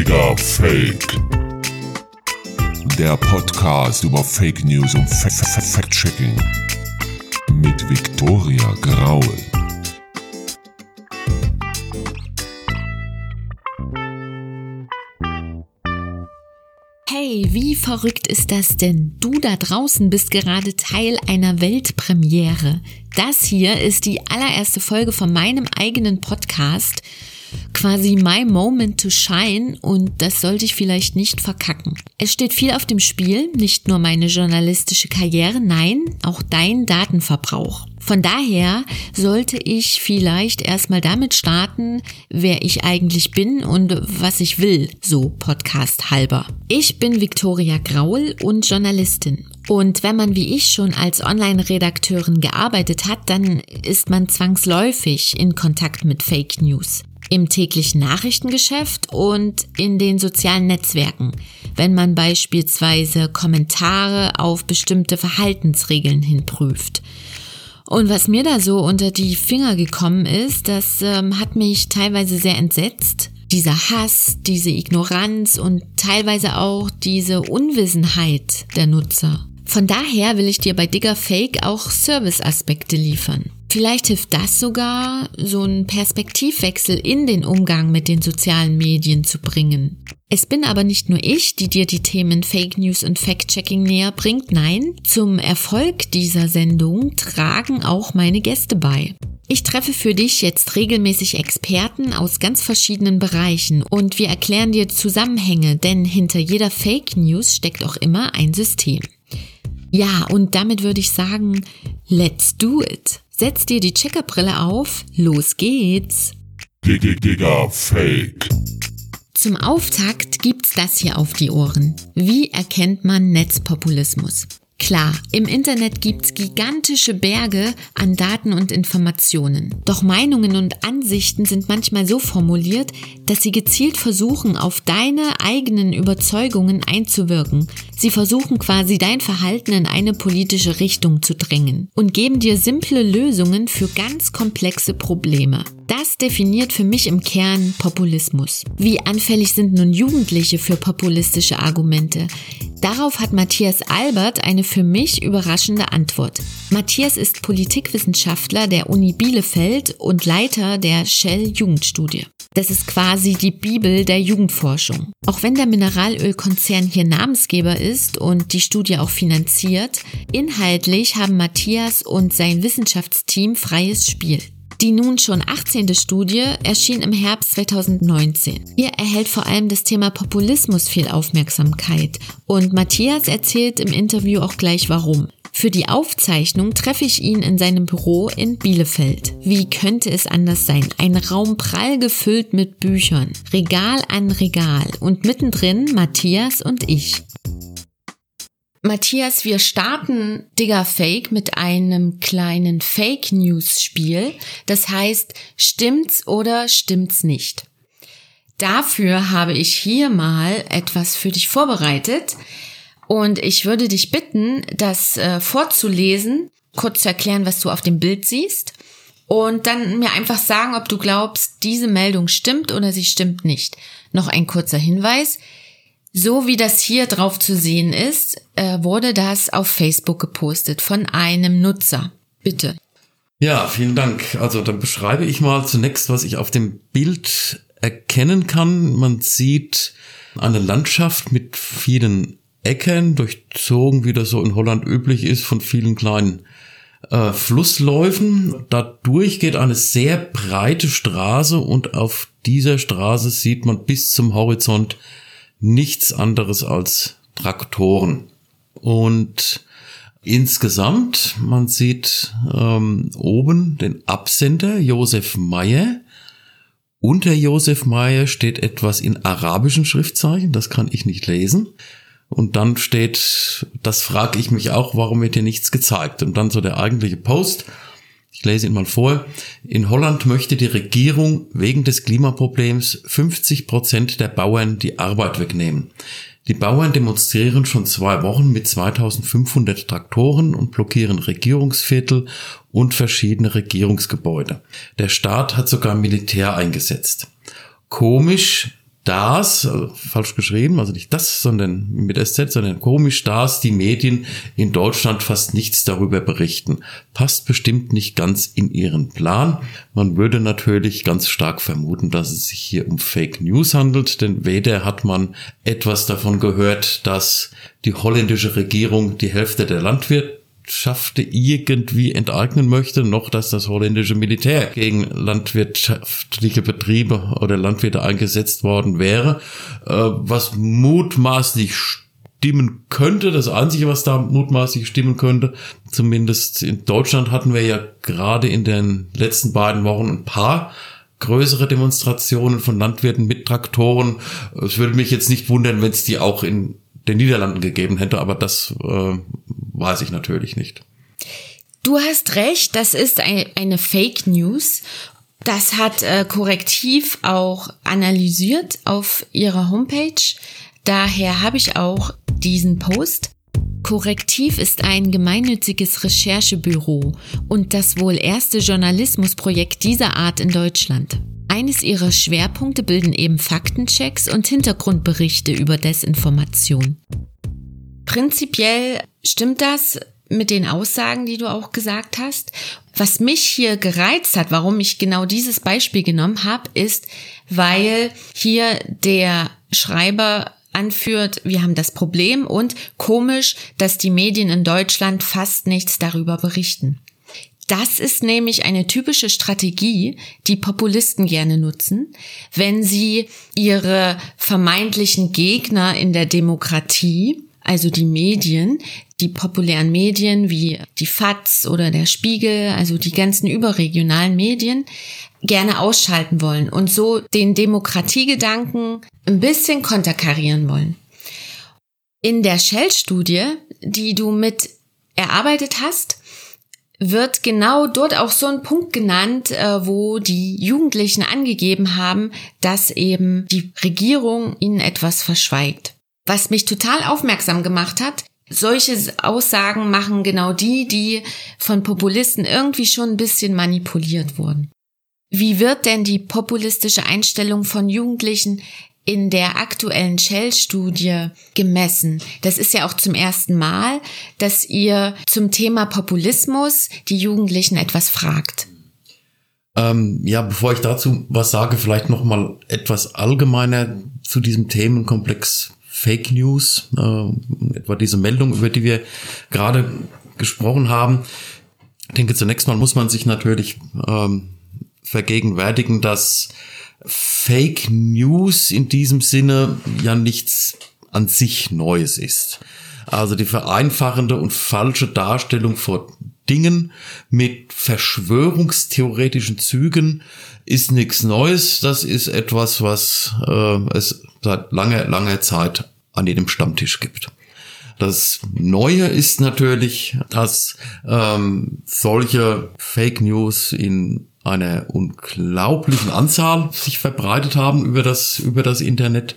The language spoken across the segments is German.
Digga Fake. Der Podcast über Fake News und Fact-Checking. Mit Viktoria Graul. Hey, wie verrückt ist das denn? Du da draußen bist gerade Teil einer Weltpremiere. Das hier ist die allererste Folge von meinem eigenen Podcast quasi my moment to shine und das sollte ich vielleicht nicht verkacken. Es steht viel auf dem Spiel, nicht nur meine journalistische Karriere, nein, auch dein Datenverbrauch. Von daher sollte ich vielleicht erstmal damit starten, wer ich eigentlich bin und was ich will, so Podcast halber. Ich bin Viktoria Graul und Journalistin. Und wenn man wie ich schon als Online-Redakteurin gearbeitet hat, dann ist man zwangsläufig in Kontakt mit Fake News im täglichen Nachrichtengeschäft und in den sozialen Netzwerken, wenn man beispielsweise Kommentare auf bestimmte Verhaltensregeln hinprüft. Und was mir da so unter die Finger gekommen ist, das ähm, hat mich teilweise sehr entsetzt. Dieser Hass, diese Ignoranz und teilweise auch diese Unwissenheit der Nutzer. Von daher will ich dir bei Digger Fake auch Serviceaspekte liefern. Vielleicht hilft das sogar, so einen Perspektivwechsel in den Umgang mit den sozialen Medien zu bringen. Es bin aber nicht nur ich, die dir die Themen Fake News und Fact-Checking näher bringt. Nein, zum Erfolg dieser Sendung tragen auch meine Gäste bei. Ich treffe für dich jetzt regelmäßig Experten aus ganz verschiedenen Bereichen und wir erklären dir Zusammenhänge, denn hinter jeder Fake News steckt auch immer ein System. Ja, und damit würde ich sagen, let's do it. Setz dir die Checkerbrille auf, los geht's. Digga Fake. Zum Auftakt gibt's das hier auf die Ohren. Wie erkennt man Netzpopulismus? Klar, im Internet gibt's gigantische Berge an Daten und Informationen. Doch Meinungen und Ansichten sind manchmal so formuliert, dass sie gezielt versuchen, auf deine eigenen Überzeugungen einzuwirken. Sie versuchen quasi dein Verhalten in eine politische Richtung zu drängen und geben dir simple Lösungen für ganz komplexe Probleme. Das definiert für mich im Kern Populismus. Wie anfällig sind nun Jugendliche für populistische Argumente? Darauf hat Matthias Albert eine für mich überraschende Antwort. Matthias ist Politikwissenschaftler der Uni Bielefeld und Leiter der Shell Jugendstudie. Das ist quasi die Bibel der Jugendforschung. Auch wenn der Mineralölkonzern hier Namensgeber ist und die Studie auch finanziert, inhaltlich haben Matthias und sein Wissenschaftsteam freies Spiel. Die nun schon 18. Studie erschien im Herbst 2019. Hier erhält vor allem das Thema Populismus viel Aufmerksamkeit und Matthias erzählt im Interview auch gleich warum. Für die Aufzeichnung treffe ich ihn in seinem Büro in Bielefeld. Wie könnte es anders sein? Ein Raum prall gefüllt mit Büchern, Regal an Regal und mittendrin Matthias und ich. Matthias, wir starten Digger Fake mit einem kleinen Fake News Spiel. Das heißt, stimmt's oder stimmt's nicht? Dafür habe ich hier mal etwas für dich vorbereitet und ich würde dich bitten, das äh, vorzulesen, kurz zu erklären, was du auf dem Bild siehst und dann mir einfach sagen, ob du glaubst, diese Meldung stimmt oder sie stimmt nicht. Noch ein kurzer Hinweis. So wie das hier drauf zu sehen ist, äh, wurde das auf Facebook gepostet von einem Nutzer. Bitte. Ja, vielen Dank. Also dann beschreibe ich mal zunächst, was ich auf dem Bild erkennen kann. Man sieht eine Landschaft mit vielen Ecken, durchzogen, wie das so in Holland üblich ist, von vielen kleinen äh, Flussläufen. Dadurch geht eine sehr breite Straße und auf dieser Straße sieht man bis zum Horizont nichts anderes als Traktoren. Und insgesamt, man sieht ähm, oben den Absender Josef Meyer. Unter Josef Meyer steht etwas in arabischen Schriftzeichen, das kann ich nicht lesen. Und dann steht, das frage ich mich auch, warum wird hier nichts gezeigt? Und dann so der eigentliche Post. Ich lese ihn mal vor. In Holland möchte die Regierung wegen des Klimaproblems 50 Prozent der Bauern die Arbeit wegnehmen. Die Bauern demonstrieren schon zwei Wochen mit 2500 Traktoren und blockieren Regierungsviertel und verschiedene Regierungsgebäude. Der Staat hat sogar Militär eingesetzt. Komisch, das, also falsch geschrieben, also nicht das, sondern mit SZ, sondern komisch, dass die Medien in Deutschland fast nichts darüber berichten. Passt bestimmt nicht ganz in ihren Plan. Man würde natürlich ganz stark vermuten, dass es sich hier um Fake News handelt, denn weder hat man etwas davon gehört, dass die holländische Regierung die Hälfte der Landwirte Landwirtschaft irgendwie enteignen möchte, noch dass das holländische Militär gegen landwirtschaftliche Betriebe oder Landwirte eingesetzt worden wäre, äh, was mutmaßlich stimmen könnte. Das Einzige, was da mutmaßlich stimmen könnte, zumindest in Deutschland hatten wir ja gerade in den letzten beiden Wochen ein paar größere Demonstrationen von Landwirten mit Traktoren. Es würde mich jetzt nicht wundern, wenn es die auch in den Niederlanden gegeben hätte, aber das äh, weiß ich natürlich nicht. Du hast recht, das ist eine Fake News. Das hat äh, Korrektiv auch analysiert auf ihrer Homepage. Daher habe ich auch diesen Post. Korrektiv ist ein gemeinnütziges Recherchebüro und das wohl erste Journalismusprojekt dieser Art in Deutschland. Eines ihrer Schwerpunkte bilden eben Faktenchecks und Hintergrundberichte über Desinformation. Prinzipiell stimmt das mit den Aussagen, die du auch gesagt hast. Was mich hier gereizt hat, warum ich genau dieses Beispiel genommen habe, ist, weil hier der Schreiber anführt, wir haben das Problem und komisch, dass die Medien in Deutschland fast nichts darüber berichten. Das ist nämlich eine typische Strategie, die Populisten gerne nutzen, wenn sie ihre vermeintlichen Gegner in der Demokratie, also die Medien, die populären Medien wie die FATS oder der Spiegel, also die ganzen überregionalen Medien, gerne ausschalten wollen und so den Demokratiegedanken ein bisschen konterkarieren wollen. In der Shell-Studie, die du mit erarbeitet hast, wird genau dort auch so ein Punkt genannt, äh, wo die Jugendlichen angegeben haben, dass eben die Regierung ihnen etwas verschweigt. Was mich total aufmerksam gemacht hat, solche Aussagen machen genau die, die von Populisten irgendwie schon ein bisschen manipuliert wurden. Wie wird denn die populistische Einstellung von Jugendlichen in der aktuellen Shell-Studie gemessen. Das ist ja auch zum ersten Mal, dass ihr zum Thema Populismus die Jugendlichen etwas fragt. Ähm, ja, bevor ich dazu was sage, vielleicht noch mal etwas allgemeiner zu diesem Themenkomplex Fake News, äh, etwa diese Meldung, über die wir gerade gesprochen haben. Ich denke, zunächst mal muss man sich natürlich ähm, vergegenwärtigen, dass Fake News in diesem Sinne ja nichts an sich Neues ist. Also die vereinfachende und falsche Darstellung von Dingen mit verschwörungstheoretischen Zügen ist nichts Neues. Das ist etwas, was äh, es seit langer, langer Zeit an jedem Stammtisch gibt. Das Neue ist natürlich, dass ähm, solche Fake News in einer unglaublichen Anzahl sich verbreitet haben über das, über das Internet,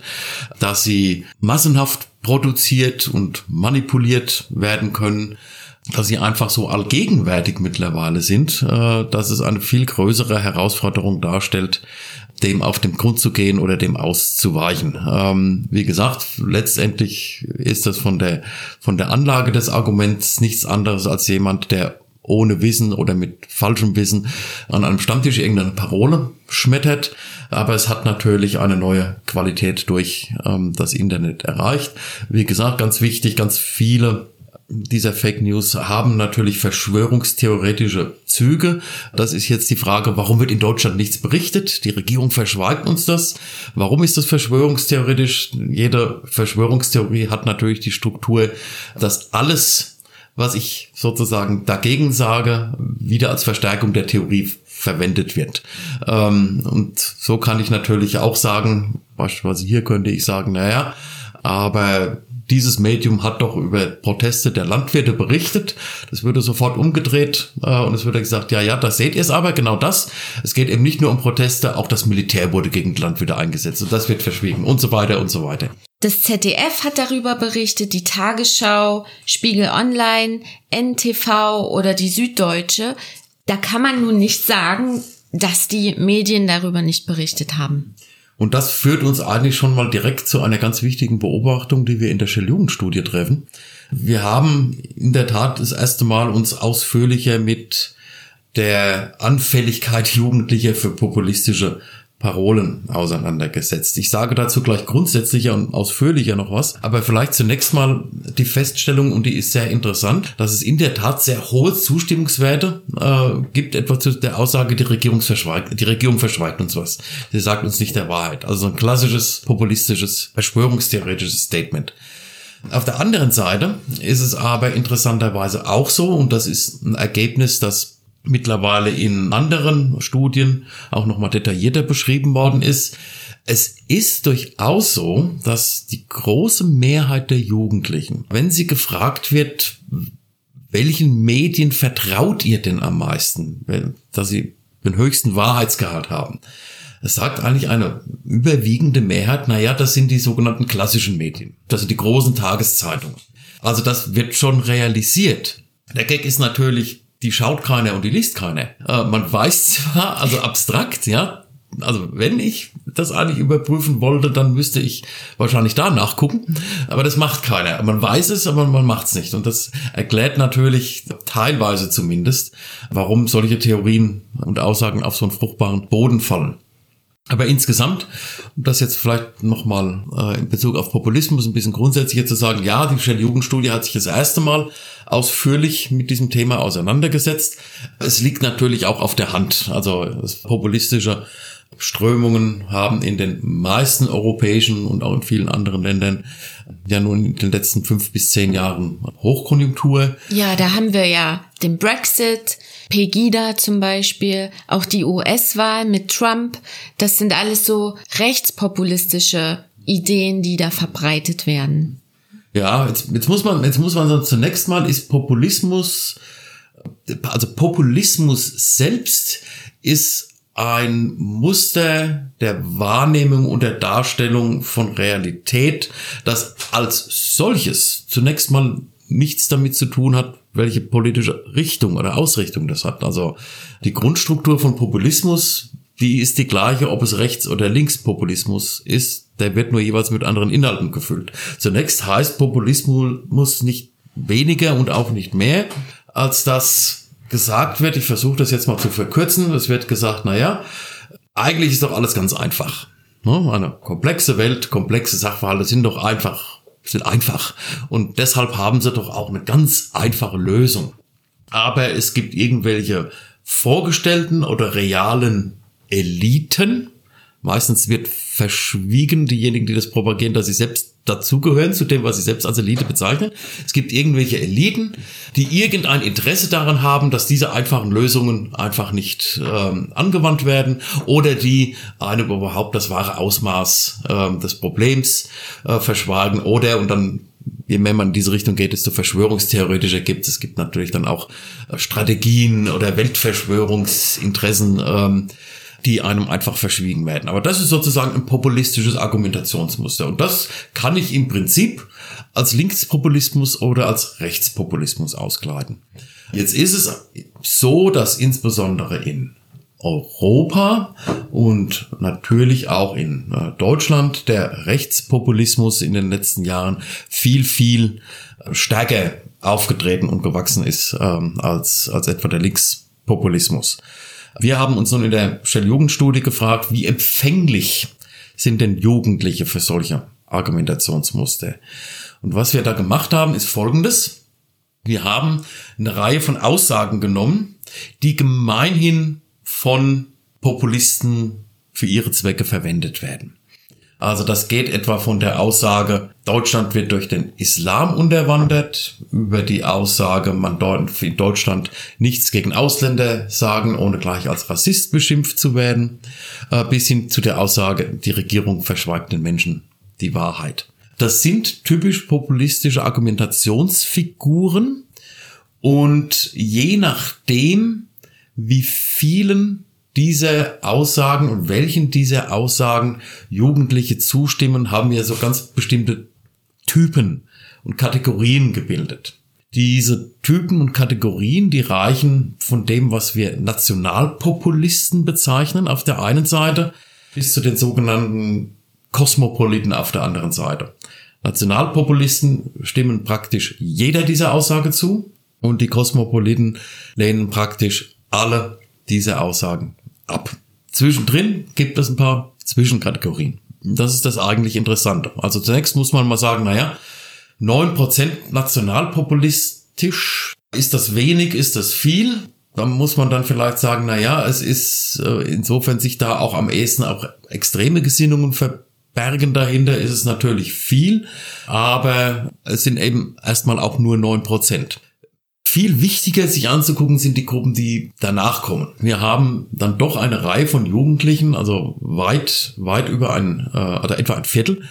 dass sie massenhaft produziert und manipuliert werden können, dass sie einfach so allgegenwärtig mittlerweile sind, äh, dass es eine viel größere Herausforderung darstellt, dem auf den Grund zu gehen oder dem auszuweichen. Ähm, wie gesagt, letztendlich ist das von der, von der Anlage des Arguments nichts anderes als jemand, der ohne Wissen oder mit falschem Wissen an einem Stammtisch irgendeine Parole schmettert. Aber es hat natürlich eine neue Qualität durch ähm, das Internet erreicht. Wie gesagt, ganz wichtig, ganz viele dieser Fake News haben natürlich verschwörungstheoretische Züge. Das ist jetzt die Frage, warum wird in Deutschland nichts berichtet? Die Regierung verschweigt uns das. Warum ist das verschwörungstheoretisch? Jede Verschwörungstheorie hat natürlich die Struktur, dass alles was ich sozusagen dagegen sage, wieder als Verstärkung der Theorie verwendet wird. Ähm, und so kann ich natürlich auch sagen, beispielsweise hier könnte ich sagen, naja, aber dieses Medium hat doch über Proteste der Landwirte berichtet. Das würde sofort umgedreht äh, und es würde gesagt, ja, ja, das seht ihr es aber, genau das. Es geht eben nicht nur um Proteste, auch das Militär wurde gegen die Landwirte eingesetzt und das wird verschwiegen und so weiter und so weiter. Das ZDF hat darüber berichtet, die Tagesschau, Spiegel Online, NTV oder die Süddeutsche. Da kann man nun nicht sagen, dass die Medien darüber nicht berichtet haben. Und das führt uns eigentlich schon mal direkt zu einer ganz wichtigen Beobachtung, die wir in der Shell-Jugendstudie treffen. Wir haben in der Tat das erste Mal uns ausführlicher mit der Anfälligkeit Jugendlicher für populistische Parolen auseinandergesetzt. Ich sage dazu gleich grundsätzlicher und ausführlicher noch was, aber vielleicht zunächst mal die Feststellung, und die ist sehr interessant, dass es in der Tat sehr hohe Zustimmungswerte äh, gibt, etwa zu der Aussage, die Regierung verschweigt, die Regierung verschweigt uns was. Sie sagt uns nicht der Wahrheit. Also ein klassisches, populistisches, verschwörungstheoretisches Statement. Auf der anderen Seite ist es aber interessanterweise auch so, und das ist ein Ergebnis, das mittlerweile in anderen Studien auch nochmal detaillierter beschrieben worden ist. Es ist durchaus so, dass die große Mehrheit der Jugendlichen, wenn sie gefragt wird, welchen Medien vertraut ihr denn am meisten, dass sie den höchsten Wahrheitsgehalt haben, es sagt eigentlich eine überwiegende Mehrheit, naja, das sind die sogenannten klassischen Medien. Das sind die großen Tageszeitungen. Also das wird schon realisiert. Der Gag ist natürlich, die schaut keiner und die liest keiner. Äh, man weiß zwar, also abstrakt, ja, also wenn ich das eigentlich überprüfen wollte, dann müsste ich wahrscheinlich da nachgucken. Aber das macht keiner. Man weiß es, aber man macht es nicht. Und das erklärt natürlich teilweise zumindest, warum solche Theorien und Aussagen auf so einen fruchtbaren Boden fallen. Aber insgesamt, um das jetzt vielleicht nochmal äh, in Bezug auf Populismus ein bisschen grundsätzlicher zu sagen, ja, die Shell-Jugendstudie hat sich das erste Mal ausführlich mit diesem Thema auseinandergesetzt. Es liegt natürlich auch auf der Hand. Also populistische Strömungen haben in den meisten europäischen und auch in vielen anderen Ländern ja nun in den letzten fünf bis zehn Jahren Hochkonjunktur. Ja, da haben wir ja den Brexit, Pegida zum Beispiel, auch die US-Wahl mit Trump. Das sind alles so rechtspopulistische Ideen, die da verbreitet werden. Ja, jetzt, jetzt muss man, jetzt muss man sagen, zunächst mal ist Populismus, also Populismus selbst ist ein Muster der Wahrnehmung und der Darstellung von Realität, das als solches zunächst mal nichts damit zu tun hat, welche politische Richtung oder Ausrichtung das hat. Also die Grundstruktur von Populismus, die ist die gleiche, ob es Rechts- oder Linkspopulismus ist. Der wird nur jeweils mit anderen Inhalten gefüllt. Zunächst heißt Populismus nicht weniger und auch nicht mehr, als dass gesagt wird, ich versuche das jetzt mal zu verkürzen, es wird gesagt, naja, eigentlich ist doch alles ganz einfach. Ne? Eine komplexe Welt, komplexe Sachverhalte sind doch einfach sind einfach. Und deshalb haben sie doch auch eine ganz einfache Lösung. Aber es gibt irgendwelche vorgestellten oder realen Eliten. Meistens wird verschwiegen, diejenigen, die das propagieren, dass sie selbst dazugehören zu dem, was sie selbst als Elite bezeichnen. Es gibt irgendwelche Eliten, die irgendein Interesse daran haben, dass diese einfachen Lösungen einfach nicht ähm, angewandt werden oder die einem überhaupt das wahre Ausmaß ähm, des Problems äh, verschwagen oder und dann je mehr man in diese Richtung geht, desto verschwörungstheoretischer gibt es. Es gibt natürlich dann auch äh, Strategien oder Weltverschwörungsinteressen. Ähm, die einem einfach verschwiegen werden. Aber das ist sozusagen ein populistisches Argumentationsmuster. Und das kann ich im Prinzip als Linkspopulismus oder als Rechtspopulismus auskleiden. Jetzt ist es so, dass insbesondere in Europa und natürlich auch in äh, Deutschland der Rechtspopulismus in den letzten Jahren viel, viel stärker aufgetreten und gewachsen ist ähm, als, als etwa der Linkspopulismus. Wir haben uns nun in der Shell-Jugendstudie gefragt, wie empfänglich sind denn Jugendliche für solche Argumentationsmuster? Und was wir da gemacht haben, ist Folgendes. Wir haben eine Reihe von Aussagen genommen, die gemeinhin von Populisten für ihre Zwecke verwendet werden. Also das geht etwa von der Aussage, Deutschland wird durch den Islam unterwandert, über die Aussage, man dort in Deutschland nichts gegen Ausländer sagen, ohne gleich als Rassist beschimpft zu werden, äh, bis hin zu der Aussage, die Regierung verschweigt den Menschen die Wahrheit. Das sind typisch populistische Argumentationsfiguren und je nachdem, wie vielen diese Aussagen und welchen dieser Aussagen Jugendliche zustimmen, haben wir so ganz bestimmte Typen und Kategorien gebildet. Diese Typen und Kategorien, die reichen von dem, was wir Nationalpopulisten bezeichnen, auf der einen Seite, bis zu den sogenannten Kosmopoliten auf der anderen Seite. Nationalpopulisten stimmen praktisch jeder dieser Aussage zu und die Kosmopoliten lehnen praktisch alle diese Aussagen ab. Zwischendrin gibt es ein paar Zwischenkategorien. Das ist das eigentlich Interessante. Also zunächst muss man mal sagen, naja, neun Prozent nationalpopulistisch, ist das wenig, ist das viel? Da muss man dann vielleicht sagen, naja, es ist äh, insofern sich da auch am ehesten auch extreme Gesinnungen verbergen dahinter, ist es natürlich viel, aber es sind eben erstmal auch nur neun Prozent. Viel wichtiger sich anzugucken sind die Gruppen, die danach kommen. Wir haben dann doch eine Reihe von Jugendlichen, also weit, weit über ein, äh, oder etwa ein Viertel,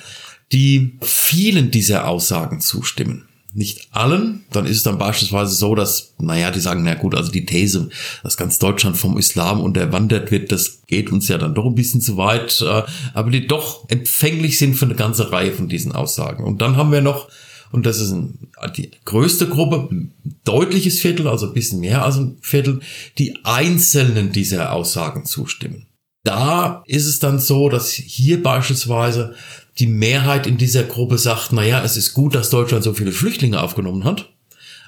die vielen dieser Aussagen zustimmen. Nicht allen, dann ist es dann beispielsweise so, dass, naja, die sagen, na gut, also die These, dass ganz Deutschland vom Islam unterwandert wird, das geht uns ja dann doch ein bisschen zu weit, äh, aber die doch empfänglich sind für eine ganze Reihe von diesen Aussagen. Und dann haben wir noch und das ist ein, die größte Gruppe, ein deutliches Viertel, also ein bisschen mehr als ein Viertel, die einzelnen dieser Aussagen zustimmen. Da ist es dann so, dass hier beispielsweise die Mehrheit in dieser Gruppe sagt, naja, es ist gut, dass Deutschland so viele Flüchtlinge aufgenommen hat.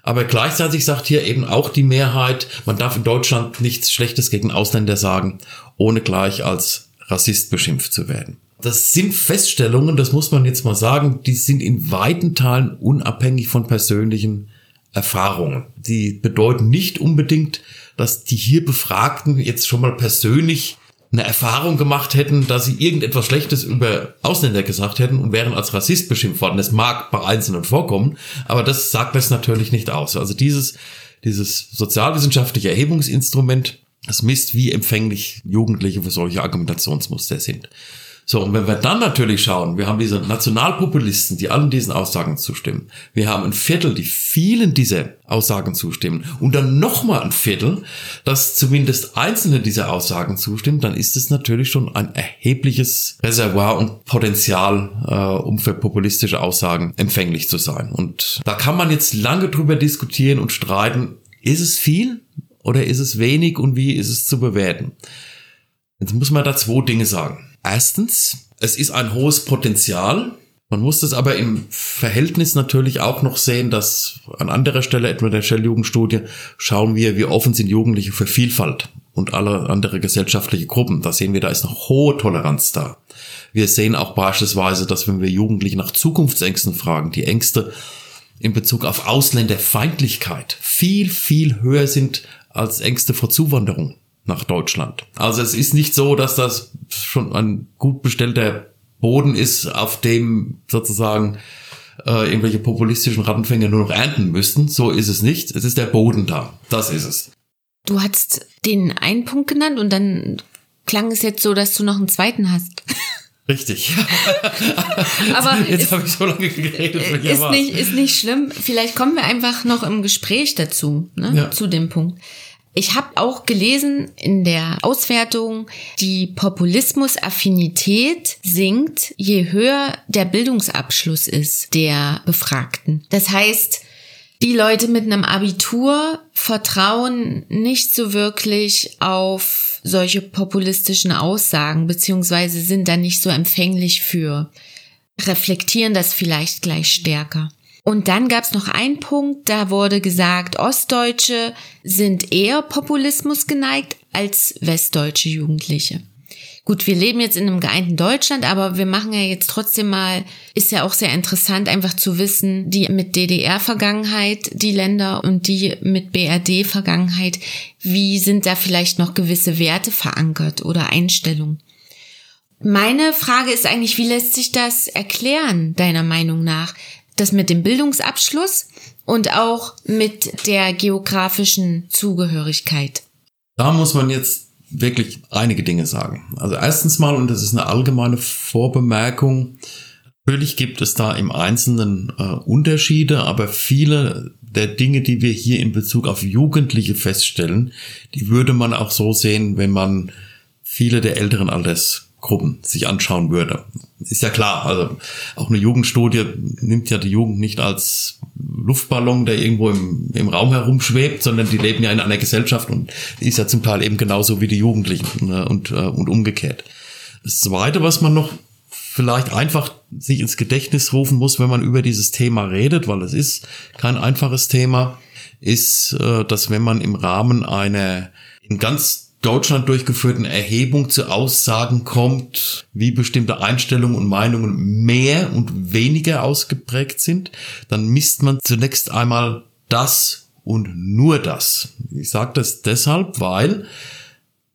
Aber gleichzeitig sagt hier eben auch die Mehrheit, man darf in Deutschland nichts Schlechtes gegen Ausländer sagen, ohne gleich als Rassist beschimpft zu werden. Das sind Feststellungen, das muss man jetzt mal sagen, die sind in weiten Teilen unabhängig von persönlichen Erfahrungen. Die bedeuten nicht unbedingt, dass die hier Befragten jetzt schon mal persönlich eine Erfahrung gemacht hätten, dass sie irgendetwas Schlechtes über Ausländer gesagt hätten und wären als Rassist beschimpft worden. Das mag bei Einzelnen vorkommen, aber das sagt das natürlich nicht aus. Also dieses, dieses sozialwissenschaftliche Erhebungsinstrument, das misst, wie empfänglich Jugendliche für solche Argumentationsmuster sind. So, und wenn wir dann natürlich schauen, wir haben diese Nationalpopulisten, die allen diesen Aussagen zustimmen. Wir haben ein Viertel, die vielen dieser Aussagen zustimmen. Und dann nochmal ein Viertel, das zumindest einzelne dieser Aussagen zustimmt, dann ist es natürlich schon ein erhebliches Reservoir und Potenzial, äh, um für populistische Aussagen empfänglich zu sein. Und da kann man jetzt lange drüber diskutieren und streiten, ist es viel oder ist es wenig und wie ist es zu bewerten? Jetzt muss man da zwei Dinge sagen. Erstens, es ist ein hohes Potenzial. Man muss das aber im Verhältnis natürlich auch noch sehen, dass an anderer Stelle, etwa der Shell-Jugendstudie, schauen wir, wie offen sind Jugendliche für Vielfalt und alle andere gesellschaftliche Gruppen. Da sehen wir, da ist noch hohe Toleranz da. Wir sehen auch beispielsweise, dass wenn wir Jugendliche nach Zukunftsängsten fragen, die Ängste in Bezug auf Ausländerfeindlichkeit viel, viel höher sind als Ängste vor Zuwanderung nach Deutschland. Also es ist nicht so, dass das schon ein gut bestellter Boden ist, auf dem sozusagen äh, irgendwelche populistischen Rattenfänger nur noch ernten müssten. So ist es nicht. Es ist der Boden da. Das ist es. Du hast den einen Punkt genannt und dann klang es jetzt so, dass du noch einen zweiten hast. Richtig. Aber jetzt habe ich so lange geredet. Ist nicht, ist nicht schlimm. Vielleicht kommen wir einfach noch im Gespräch dazu, ne? Ja. zu dem Punkt. Ich habe auch gelesen in der Auswertung, die Populismusaffinität sinkt, je höher der Bildungsabschluss ist der Befragten. Das heißt, die Leute mit einem Abitur vertrauen nicht so wirklich auf solche populistischen Aussagen, beziehungsweise sind da nicht so empfänglich für, reflektieren das vielleicht gleich stärker. Und dann gab es noch einen Punkt, da wurde gesagt, Ostdeutsche sind eher Populismus geneigt als westdeutsche Jugendliche. Gut, wir leben jetzt in einem geeinten Deutschland, aber wir machen ja jetzt trotzdem mal, ist ja auch sehr interessant, einfach zu wissen, die mit DDR-Vergangenheit, die Länder und die mit BRD-Vergangenheit, wie sind da vielleicht noch gewisse Werte verankert oder Einstellungen? Meine Frage ist eigentlich, wie lässt sich das erklären, deiner Meinung nach? Das mit dem Bildungsabschluss und auch mit der geografischen Zugehörigkeit. Da muss man jetzt wirklich einige Dinge sagen. Also erstens mal, und das ist eine allgemeine Vorbemerkung, natürlich gibt es da im Einzelnen äh, Unterschiede, aber viele der Dinge, die wir hier in Bezug auf Jugendliche feststellen, die würde man auch so sehen, wenn man viele der älteren Altersgruppen sich anschauen würde ist ja klar, also auch eine Jugendstudie nimmt ja die Jugend nicht als Luftballon, der irgendwo im, im Raum herumschwebt, sondern die leben ja in einer Gesellschaft und ist ja zum Teil eben genauso wie die Jugendlichen ne, und, äh, und umgekehrt. Das Zweite, was man noch vielleicht einfach sich ins Gedächtnis rufen muss, wenn man über dieses Thema redet, weil es ist kein einfaches Thema, ist, äh, dass wenn man im Rahmen einer in ganz Deutschland durchgeführten Erhebung zu Aussagen kommt, wie bestimmte Einstellungen und Meinungen mehr und weniger ausgeprägt sind, dann misst man zunächst einmal das und nur das. Ich sage das deshalb, weil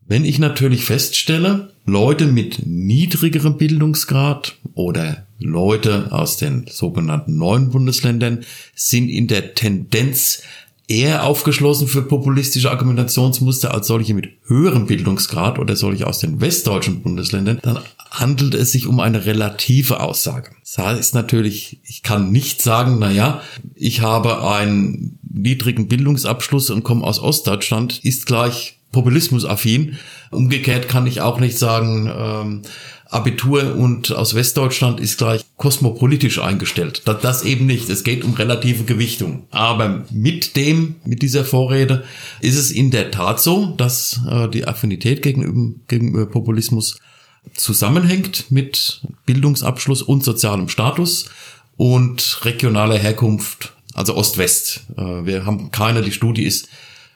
wenn ich natürlich feststelle, Leute mit niedrigerem Bildungsgrad oder Leute aus den sogenannten neuen Bundesländern sind in der Tendenz eher aufgeschlossen für populistische Argumentationsmuster als solche mit höherem Bildungsgrad oder solche aus den westdeutschen Bundesländern, dann handelt es sich um eine relative Aussage. Das heißt natürlich, ich kann nicht sagen, na ja, ich habe einen niedrigen Bildungsabschluss und komme aus Ostdeutschland, ist gleich populismusaffin. Umgekehrt kann ich auch nicht sagen, ähm, Abitur und aus Westdeutschland ist gleich kosmopolitisch eingestellt. Das, eben nicht. Es geht um relative Gewichtung. Aber mit dem, mit dieser Vorrede ist es in der Tat so, dass äh, die Affinität gegenüber, gegenüber Populismus zusammenhängt mit Bildungsabschluss und sozialem Status und regionaler Herkunft, also Ost-West. Äh, wir haben keine, die Studie ist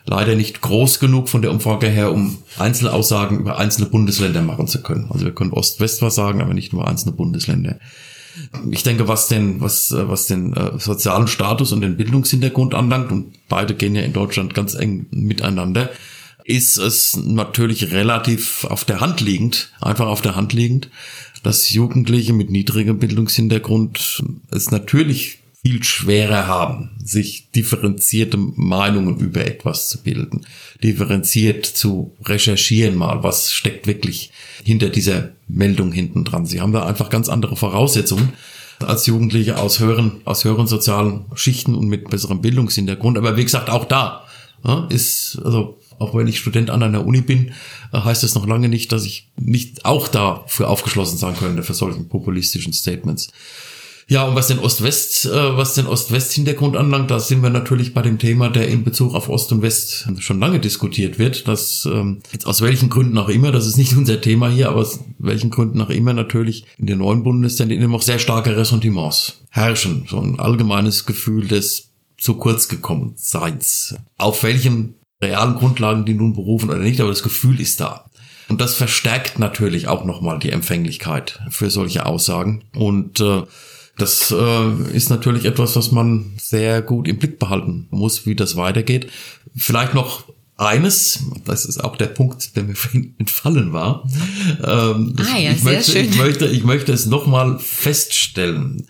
leider nicht groß genug von der Umfrage her, um einzelne Aussagen über einzelne Bundesländer machen zu können. Also wir können Ost-West was sagen, aber nicht nur einzelne Bundesländer. Ich denke, was den, was, äh, was den äh, sozialen Status und den Bildungshintergrund anlangt, und beide gehen ja in Deutschland ganz eng miteinander, ist es natürlich relativ auf der Hand liegend, einfach auf der Hand liegend, dass Jugendliche mit niedrigem Bildungshintergrund es natürlich viel schwerer haben, sich differenzierte Meinungen über etwas zu bilden, differenziert zu recherchieren mal, was steckt wirklich hinter dieser Meldung hinten dran. Sie haben da einfach ganz andere Voraussetzungen als Jugendliche aus höheren, aus höheren sozialen Schichten und mit besserem Bildungshintergrund. Aber wie gesagt, auch da ist, also auch wenn ich Student an einer Uni bin, heißt das noch lange nicht, dass ich nicht auch dafür aufgeschlossen sein könnte für solchen populistischen Statements. Ja, und was den Ost-West, äh, was den Ost-West-Hintergrund anlangt, da sind wir natürlich bei dem Thema, der in Bezug auf Ost und West schon lange diskutiert wird. Dass ähm, jetzt aus welchen Gründen auch immer, das ist nicht unser Thema hier, aber aus welchen Gründen auch immer natürlich in den neuen Bundesländern immer auch sehr starke Ressentiments herrschen. So ein allgemeines Gefühl des zu kurz gekommen Seins. Auf welchen realen Grundlagen die nun berufen oder nicht, aber das Gefühl ist da. Und das verstärkt natürlich auch nochmal die Empfänglichkeit für solche Aussagen. Und äh, das äh, ist natürlich etwas, was man sehr gut im Blick behalten muss, wie das weitergeht. Vielleicht noch eines, das ist auch der Punkt, der mir vorhin entfallen war. Ähm, ah, ja, ich, sehr möchte, schön. ich möchte, ich möchte es nochmal feststellen.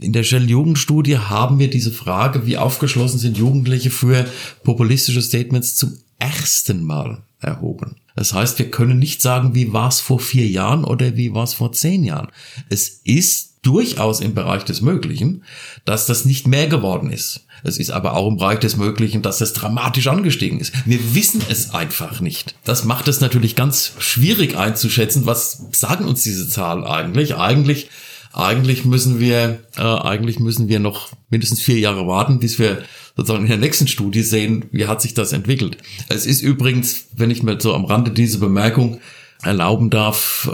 In der Shell-Jugendstudie haben wir diese Frage, wie aufgeschlossen sind Jugendliche für populistische Statements zum ersten Mal erhoben. Das heißt, wir können nicht sagen, wie war es vor vier Jahren oder wie war es vor zehn Jahren. Es ist durchaus im Bereich des Möglichen, dass das nicht mehr geworden ist. Es ist aber auch im Bereich des Möglichen, dass das dramatisch angestiegen ist. Wir wissen es einfach nicht. Das macht es natürlich ganz schwierig einzuschätzen. Was sagen uns diese Zahlen eigentlich? Eigentlich, eigentlich müssen wir, äh, eigentlich müssen wir noch mindestens vier Jahre warten, bis wir sozusagen in der nächsten Studie sehen, wie hat sich das entwickelt. Es ist übrigens, wenn ich mir so am Rande diese Bemerkung erlauben darf,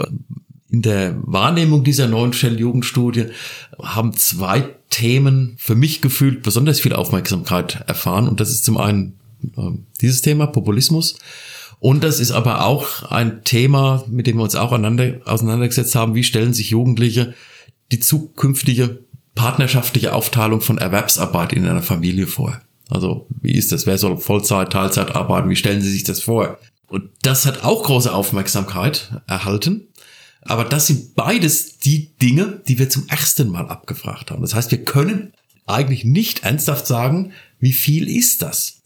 in der Wahrnehmung dieser neuen Shell-Jugendstudie haben zwei Themen für mich gefühlt besonders viel Aufmerksamkeit erfahren. Und das ist zum einen äh, dieses Thema, Populismus. Und das ist aber auch ein Thema, mit dem wir uns auch auseinandergesetzt haben. Wie stellen sich Jugendliche die zukünftige partnerschaftliche Aufteilung von Erwerbsarbeit in einer Familie vor? Also wie ist das? Wer soll Vollzeit, Teilzeit arbeiten? Wie stellen Sie sich das vor? Und das hat auch große Aufmerksamkeit erhalten. Aber das sind beides die Dinge, die wir zum ersten Mal abgefragt haben. Das heißt, wir können eigentlich nicht ernsthaft sagen, wie viel ist das?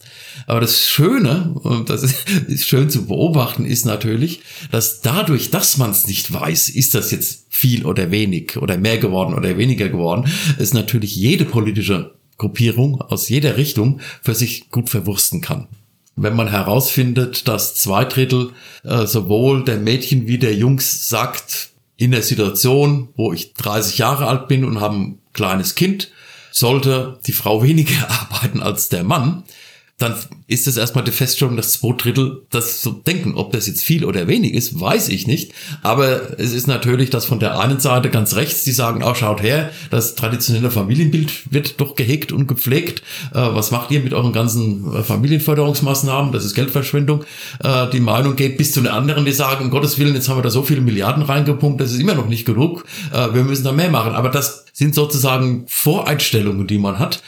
Aber das Schöne, und das ist schön zu beobachten, ist natürlich, dass dadurch, dass man es nicht weiß, ist das jetzt viel oder wenig oder mehr geworden oder weniger geworden, ist natürlich jede politische Gruppierung aus jeder Richtung für sich gut verwursten kann wenn man herausfindet, dass zwei Drittel äh, sowohl der Mädchen wie der Jungs sagt, in der Situation, wo ich 30 Jahre alt bin und habe ein kleines Kind, sollte die Frau weniger arbeiten als der Mann, dann ist es erstmal die Feststellung, dass zwei Drittel das so denken. Ob das jetzt viel oder wenig ist, weiß ich nicht. Aber es ist natürlich, dass von der einen Seite ganz rechts, die sagen, oh, schaut her, das traditionelle Familienbild wird doch gehegt und gepflegt. Äh, was macht ihr mit euren ganzen äh, Familienförderungsmaßnahmen? Das ist Geldverschwendung. Äh, die Meinung geht bis zu den anderen, die sagen, um Gottes Willen, jetzt haben wir da so viele Milliarden reingepumpt, das ist immer noch nicht genug. Äh, wir müssen da mehr machen. Aber das sind sozusagen Voreinstellungen, die man hat,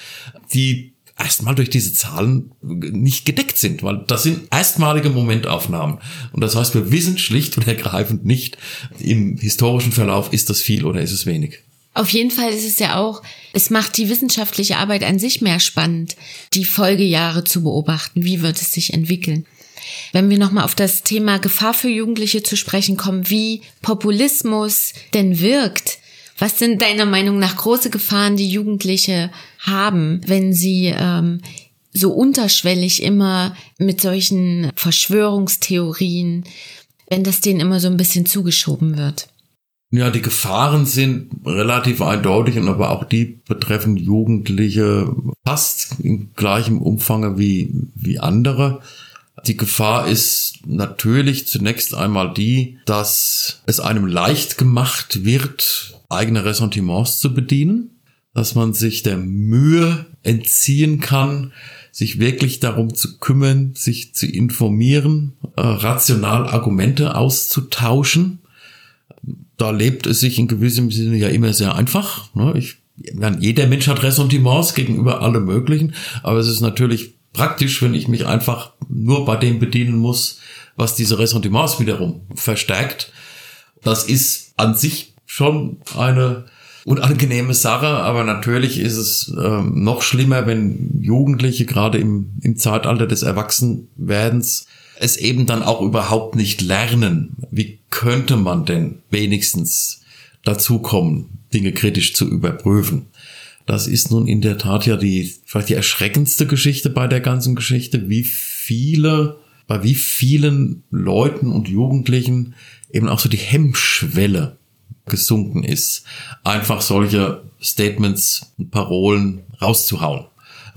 die erstmal durch diese Zahlen nicht gedeckt sind, weil das sind erstmalige Momentaufnahmen. Und das heißt, wir wissen schlicht und ergreifend nicht, im historischen Verlauf ist das viel oder ist es wenig. Auf jeden Fall ist es ja auch, es macht die wissenschaftliche Arbeit an sich mehr spannend, die Folgejahre zu beobachten. Wie wird es sich entwickeln? Wenn wir nochmal auf das Thema Gefahr für Jugendliche zu sprechen kommen, wie Populismus denn wirkt, was sind deiner Meinung nach große Gefahren, die Jugendliche haben, wenn sie ähm, so unterschwellig immer mit solchen Verschwörungstheorien, wenn das denen immer so ein bisschen zugeschoben wird? Ja, die Gefahren sind relativ eindeutig und aber auch die betreffen Jugendliche fast in gleichem Umfang wie, wie andere. Die Gefahr ist natürlich zunächst einmal die, dass es einem leicht gemacht wird, eigene Ressentiments zu bedienen, dass man sich der Mühe entziehen kann, sich wirklich darum zu kümmern, sich zu informieren, äh, rational Argumente auszutauschen. Da lebt es sich in gewissem Sinne ja immer sehr einfach. Ne? Ich, jeder Mensch hat Ressentiments gegenüber allem Möglichen, aber es ist natürlich praktisch, wenn ich mich einfach nur bei dem bedienen muss, was diese Ressentiments wiederum verstärkt. Das ist an sich schon eine unangenehme Sache, aber natürlich ist es ähm, noch schlimmer, wenn Jugendliche gerade im, im Zeitalter des Erwachsenwerdens es eben dann auch überhaupt nicht lernen. Wie könnte man denn wenigstens dazu kommen, Dinge kritisch zu überprüfen? Das ist nun in der Tat ja die, vielleicht die erschreckendste Geschichte bei der ganzen Geschichte, wie viele, bei wie vielen Leuten und Jugendlichen eben auch so die Hemmschwelle gesunken ist, einfach solche Statements und Parolen rauszuhauen.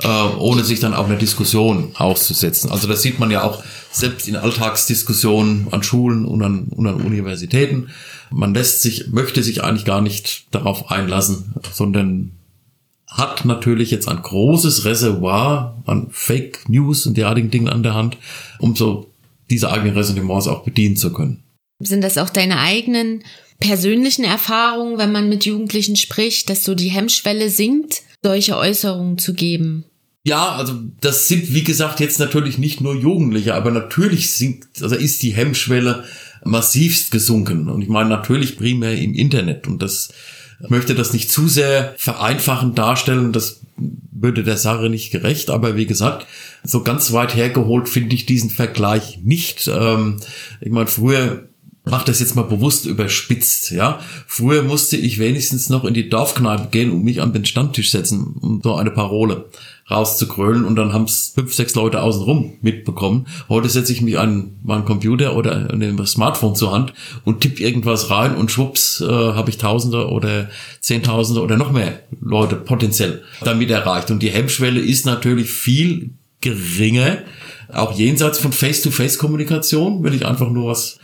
Äh, ohne sich dann auch eine Diskussion auszusetzen. Also das sieht man ja auch selbst in Alltagsdiskussionen an Schulen und an, und an Universitäten. Man lässt sich, möchte sich eigentlich gar nicht darauf einlassen, sondern hat natürlich jetzt ein großes Reservoir an Fake News und derartigen Dingen an der Hand, um so diese eigenen Ressentiments auch bedienen zu können. Sind das auch deine eigenen persönlichen Erfahrungen, wenn man mit Jugendlichen spricht, dass so die Hemmschwelle sinkt, solche Äußerungen zu geben? Ja, also das sind wie gesagt jetzt natürlich nicht nur Jugendliche, aber natürlich sinkt, also ist die Hemmschwelle massivst gesunken. Und ich meine natürlich primär im Internet. Und das möchte das nicht zu sehr vereinfachend darstellen. Das würde der Sache nicht gerecht. Aber wie gesagt, so ganz weit hergeholt finde ich diesen Vergleich nicht. Ähm, ich meine, früher mach das jetzt mal bewusst überspitzt, ja. Früher musste ich wenigstens noch in die Dorfkneipe gehen und mich an den Stammtisch setzen, um so eine Parole rauszukrölen und dann haben es fünf, sechs Leute außenrum mitbekommen. Heute setze ich mich an meinen Computer oder an dem Smartphone zur Hand und tippe irgendwas rein und schwupps äh, habe ich Tausende oder Zehntausende oder noch mehr Leute potenziell damit erreicht. Und die Hemmschwelle ist natürlich viel geringer, auch jenseits von Face-to-Face-Kommunikation, wenn ich einfach nur was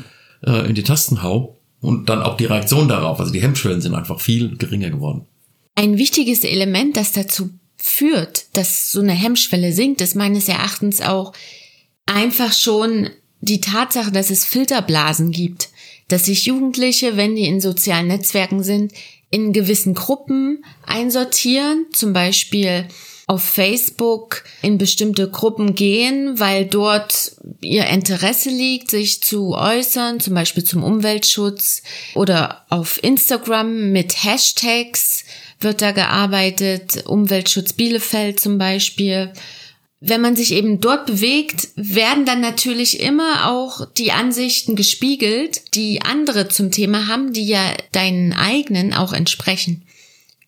äh, in die Tasten hau und dann auch die Reaktion darauf. Also die Hemmschwellen sind einfach viel geringer geworden. Ein wichtiges Element, das dazu führt, dass so eine Hemmschwelle sinkt, ist meines Erachtens auch einfach schon die Tatsache, dass es Filterblasen gibt, dass sich Jugendliche, wenn die in sozialen Netzwerken sind, in gewissen Gruppen einsortieren, zum Beispiel auf Facebook in bestimmte Gruppen gehen, weil dort ihr Interesse liegt, sich zu äußern, zum Beispiel zum Umweltschutz oder auf Instagram mit Hashtags wird da gearbeitet, Umweltschutz Bielefeld zum Beispiel. Wenn man sich eben dort bewegt, werden dann natürlich immer auch die Ansichten gespiegelt, die andere zum Thema haben, die ja deinen eigenen auch entsprechen.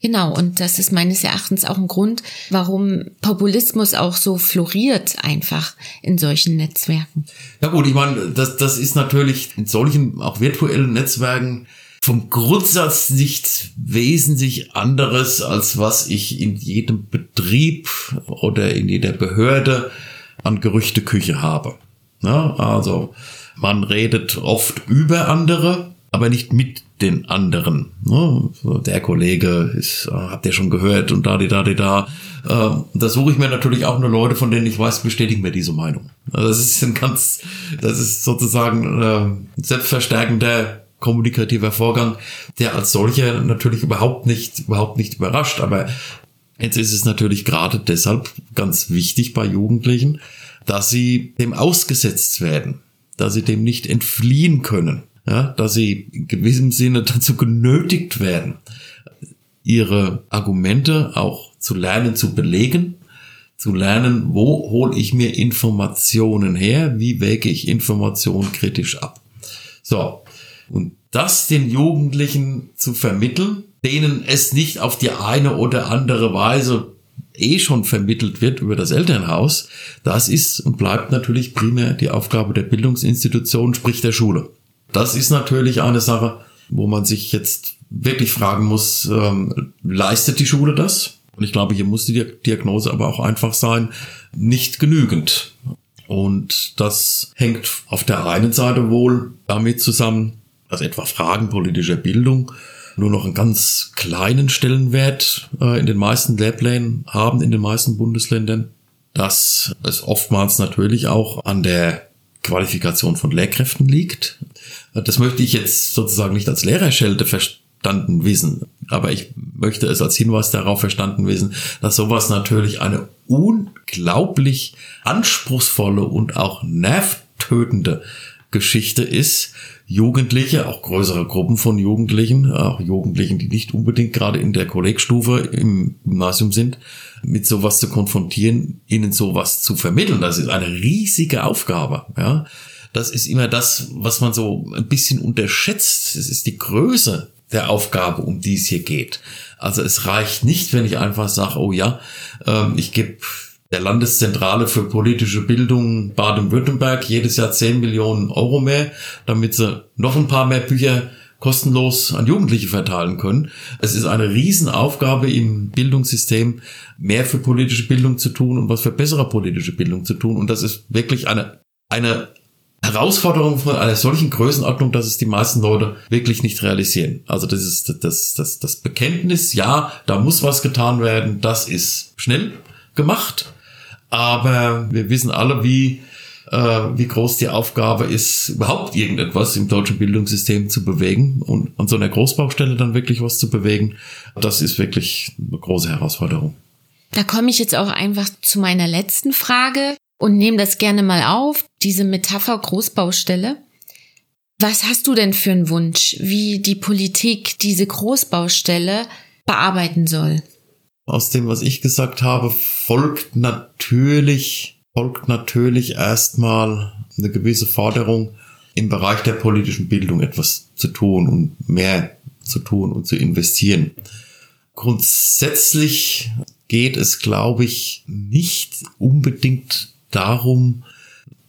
Genau, und das ist meines Erachtens auch ein Grund, warum Populismus auch so floriert einfach in solchen Netzwerken. Ja gut, ich meine, das, das ist natürlich in solchen auch virtuellen Netzwerken vom Grundsatz nichts wesentlich anderes, als was ich in jedem Betrieb oder in jeder Behörde an Gerüchteküche habe. Ja, also man redet oft über andere, aber nicht mit den anderen. Ne? Der Kollege ist, äh, habt ihr schon gehört und da, die, da, die, da. Ähm, da suche ich mir natürlich auch nur Leute, von denen ich weiß, bestätigen mir diese Meinung. Das ist ein ganz, das ist sozusagen äh, selbstverstärkender kommunikativer Vorgang, der als solcher natürlich überhaupt nicht, überhaupt nicht überrascht. Aber jetzt ist es natürlich gerade deshalb ganz wichtig bei Jugendlichen, dass sie dem ausgesetzt werden, dass sie dem nicht entfliehen können ja, dass sie in gewissem Sinne dazu genötigt werden, ihre Argumente auch zu lernen, zu belegen, zu lernen, wo hole ich mir Informationen her, wie wäge ich Informationen kritisch ab. So, und das den Jugendlichen zu vermitteln, denen es nicht auf die eine oder andere Weise eh schon vermittelt wird über das Elternhaus, das ist und bleibt natürlich primär die Aufgabe der Bildungsinstitution, sprich der Schule. Das ist natürlich eine Sache, wo man sich jetzt wirklich fragen muss, ähm, leistet die Schule das? Und ich glaube, hier muss die Diagnose aber auch einfach sein, nicht genügend. Und das hängt auf der einen Seite wohl damit zusammen, dass etwa Fragen politischer Bildung nur noch einen ganz kleinen Stellenwert äh, in den meisten Lehrplänen haben, in den meisten Bundesländern. Dass es oftmals natürlich auch an der Qualifikation von Lehrkräften liegt. Das möchte ich jetzt sozusagen nicht als Lehrerschelte verstanden wissen, aber ich möchte es als Hinweis darauf verstanden wissen, dass sowas natürlich eine unglaublich anspruchsvolle und auch nervtötende Geschichte ist, Jugendliche, auch größere Gruppen von Jugendlichen, auch Jugendlichen, die nicht unbedingt gerade in der Kollegstufe im Gymnasium sind, mit sowas zu konfrontieren, ihnen sowas zu vermitteln. Das ist eine riesige Aufgabe, ja. Das ist immer das, was man so ein bisschen unterschätzt. Es ist die Größe der Aufgabe, um die es hier geht. Also es reicht nicht, wenn ich einfach sage, oh ja, ähm, ich gebe der Landeszentrale für politische Bildung Baden-Württemberg jedes Jahr 10 Millionen Euro mehr, damit sie noch ein paar mehr Bücher kostenlos an Jugendliche verteilen können. Es ist eine Riesenaufgabe im Bildungssystem, mehr für politische Bildung zu tun und was für bessere politische Bildung zu tun. Und das ist wirklich eine, eine Herausforderung von einer solchen Größenordnung, dass es die meisten Leute wirklich nicht realisieren. Also das ist das, das, das Bekenntnis, ja, da muss was getan werden, das ist schnell gemacht. Aber wir wissen alle, wie, äh, wie groß die Aufgabe ist, überhaupt irgendetwas im deutschen Bildungssystem zu bewegen und an so einer Großbaustelle dann wirklich was zu bewegen. Das ist wirklich eine große Herausforderung. Da komme ich jetzt auch einfach zu meiner letzten Frage und nehme das gerne mal auf, diese Metapher Großbaustelle. Was hast du denn für einen Wunsch, wie die Politik diese Großbaustelle bearbeiten soll? Aus dem, was ich gesagt habe, folgt natürlich, folgt natürlich erstmal eine gewisse Forderung, im Bereich der politischen Bildung etwas zu tun und mehr zu tun und zu investieren. Grundsätzlich geht es, glaube ich, nicht unbedingt darum,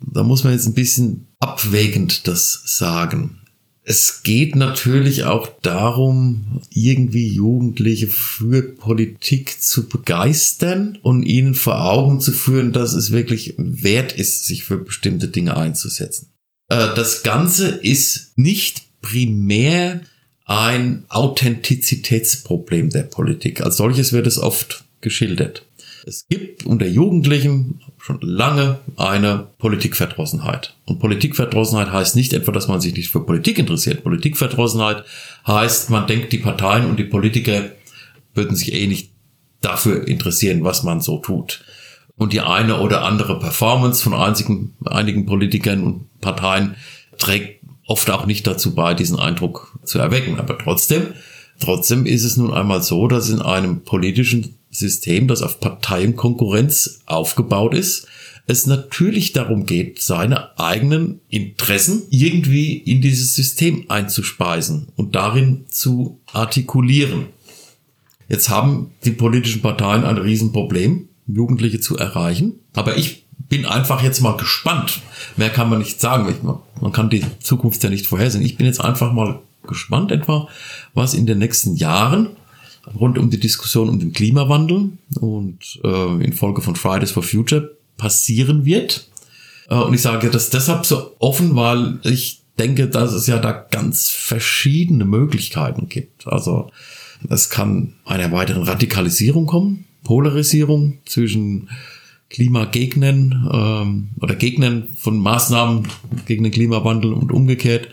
da muss man jetzt ein bisschen abwägend das sagen. Es geht natürlich auch darum, irgendwie Jugendliche für Politik zu begeistern und ihnen vor Augen zu führen, dass es wirklich wert ist, sich für bestimmte Dinge einzusetzen. Äh, das Ganze ist nicht primär ein Authentizitätsproblem der Politik. Als solches wird es oft geschildert. Es gibt unter Jugendlichen schon lange eine Politikverdrossenheit. Und Politikverdrossenheit heißt nicht etwa, dass man sich nicht für Politik interessiert. Politikverdrossenheit heißt, man denkt, die Parteien und die Politiker würden sich eh nicht dafür interessieren, was man so tut. Und die eine oder andere Performance von einigen, einigen Politikern und Parteien trägt oft auch nicht dazu bei, diesen Eindruck zu erwecken. Aber trotzdem, trotzdem ist es nun einmal so, dass in einem politischen System, das auf Parteienkonkurrenz aufgebaut ist, es natürlich darum geht, seine eigenen Interessen irgendwie in dieses System einzuspeisen und darin zu artikulieren. Jetzt haben die politischen Parteien ein Riesenproblem, Jugendliche zu erreichen. Aber ich bin einfach jetzt mal gespannt. Mehr kann man nicht sagen. Man kann die Zukunft ja nicht vorhersehen. Ich bin jetzt einfach mal gespannt etwa, was in den nächsten Jahren rund um die Diskussion um den Klimawandel und äh, in Folge von Fridays for Future passieren wird. Äh, und ich sage das deshalb so offen, weil ich denke, dass es ja da ganz verschiedene Möglichkeiten gibt. Also es kann einer weiteren Radikalisierung kommen, Polarisierung zwischen Klimagegnern ähm, oder Gegnern von Maßnahmen gegen den Klimawandel und umgekehrt.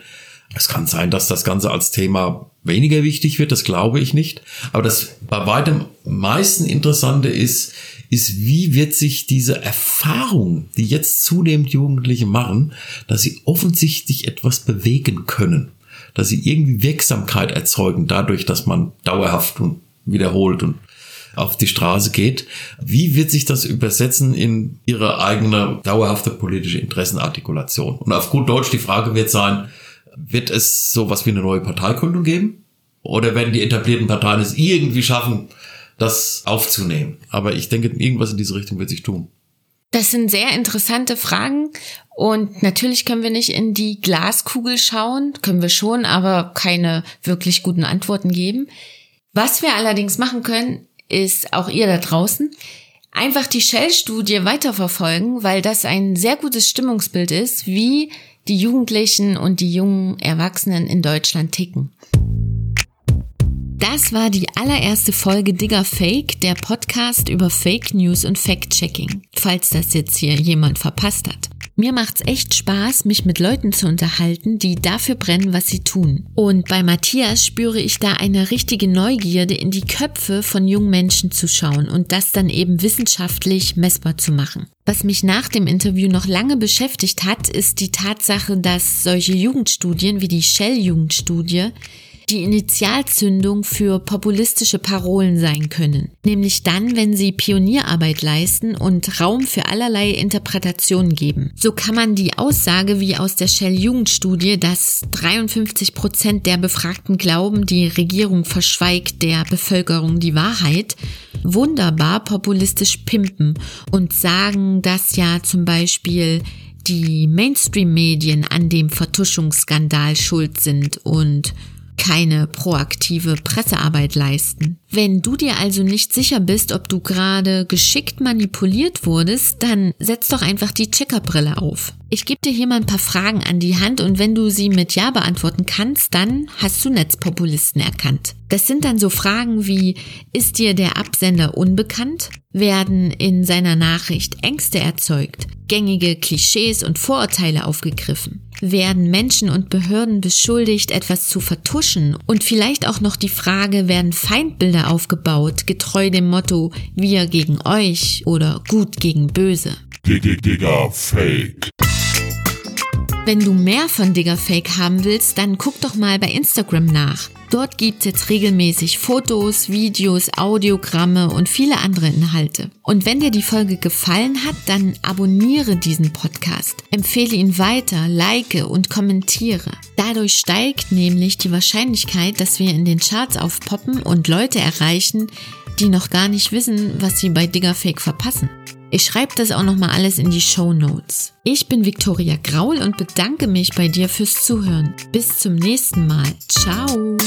Es kann sein, dass das Ganze als Thema weniger wichtig wird, das glaube ich nicht. Aber das bei weitem meisten Interessante ist, ist, wie wird sich diese Erfahrung, die jetzt zunehmend Jugendliche machen, dass sie offensichtlich etwas bewegen können, dass sie irgendwie Wirksamkeit erzeugen, dadurch, dass man dauerhaft und wiederholt und auf die Straße geht. Wie wird sich das übersetzen in ihre eigene dauerhafte politische Interessenartikulation? Und auf gut Deutsch die Frage wird sein, wird es sowas wie eine neue Parteigründung geben? Oder werden die etablierten Parteien es irgendwie schaffen, das aufzunehmen? Aber ich denke, irgendwas in diese Richtung wird sich tun. Das sind sehr interessante Fragen und natürlich können wir nicht in die Glaskugel schauen, können wir schon, aber keine wirklich guten Antworten geben. Was wir allerdings machen können, ist auch ihr da draußen, einfach die Shell-Studie weiterverfolgen, weil das ein sehr gutes Stimmungsbild ist, wie die Jugendlichen und die jungen Erwachsenen in Deutschland ticken. Das war die allererste Folge Digger Fake, der Podcast über Fake News und Fact-Checking, falls das jetzt hier jemand verpasst hat. Mir macht's echt Spaß, mich mit Leuten zu unterhalten, die dafür brennen, was sie tun. Und bei Matthias spüre ich da eine richtige Neugierde, in die Köpfe von jungen Menschen zu schauen und das dann eben wissenschaftlich messbar zu machen. Was mich nach dem Interview noch lange beschäftigt hat, ist die Tatsache, dass solche Jugendstudien wie die Shell-Jugendstudie die Initialzündung für populistische Parolen sein können, nämlich dann, wenn sie Pionierarbeit leisten und Raum für allerlei Interpretationen geben. So kann man die Aussage wie aus der Shell-Jugendstudie, dass 53 Prozent der Befragten glauben, die Regierung verschweigt der Bevölkerung die Wahrheit, wunderbar populistisch pimpen und sagen, dass ja zum Beispiel die Mainstream-Medien an dem Vertuschungsskandal schuld sind und keine proaktive Pressearbeit leisten. Wenn du dir also nicht sicher bist, ob du gerade geschickt manipuliert wurdest, dann setz doch einfach die Checkerbrille auf. Ich gebe dir hier mal ein paar Fragen an die Hand und wenn du sie mit Ja beantworten kannst, dann hast du Netzpopulisten erkannt. Das sind dann so Fragen wie, ist dir der Absender unbekannt? Werden in seiner Nachricht Ängste erzeugt? Gängige Klischees und Vorurteile aufgegriffen? Werden Menschen und Behörden beschuldigt, etwas zu vertuschen? Und vielleicht auch noch die Frage, werden Feindbilder aufgebaut, getreu dem Motto wir gegen euch oder gut gegen böse? Digga Fake. Wenn du mehr von Digger Fake haben willst, dann guck doch mal bei Instagram nach. Dort gibt's jetzt regelmäßig Fotos, Videos, Audiogramme und viele andere Inhalte. Und wenn dir die Folge gefallen hat, dann abonniere diesen Podcast, empfehle ihn weiter, like und kommentiere. Dadurch steigt nämlich die Wahrscheinlichkeit, dass wir in den Charts aufpoppen und Leute erreichen, die noch gar nicht wissen, was sie bei Digger Fake verpassen. Ich schreibe das auch nochmal alles in die Show Notes. Ich bin Viktoria Graul und bedanke mich bei dir fürs Zuhören. Bis zum nächsten Mal. Ciao.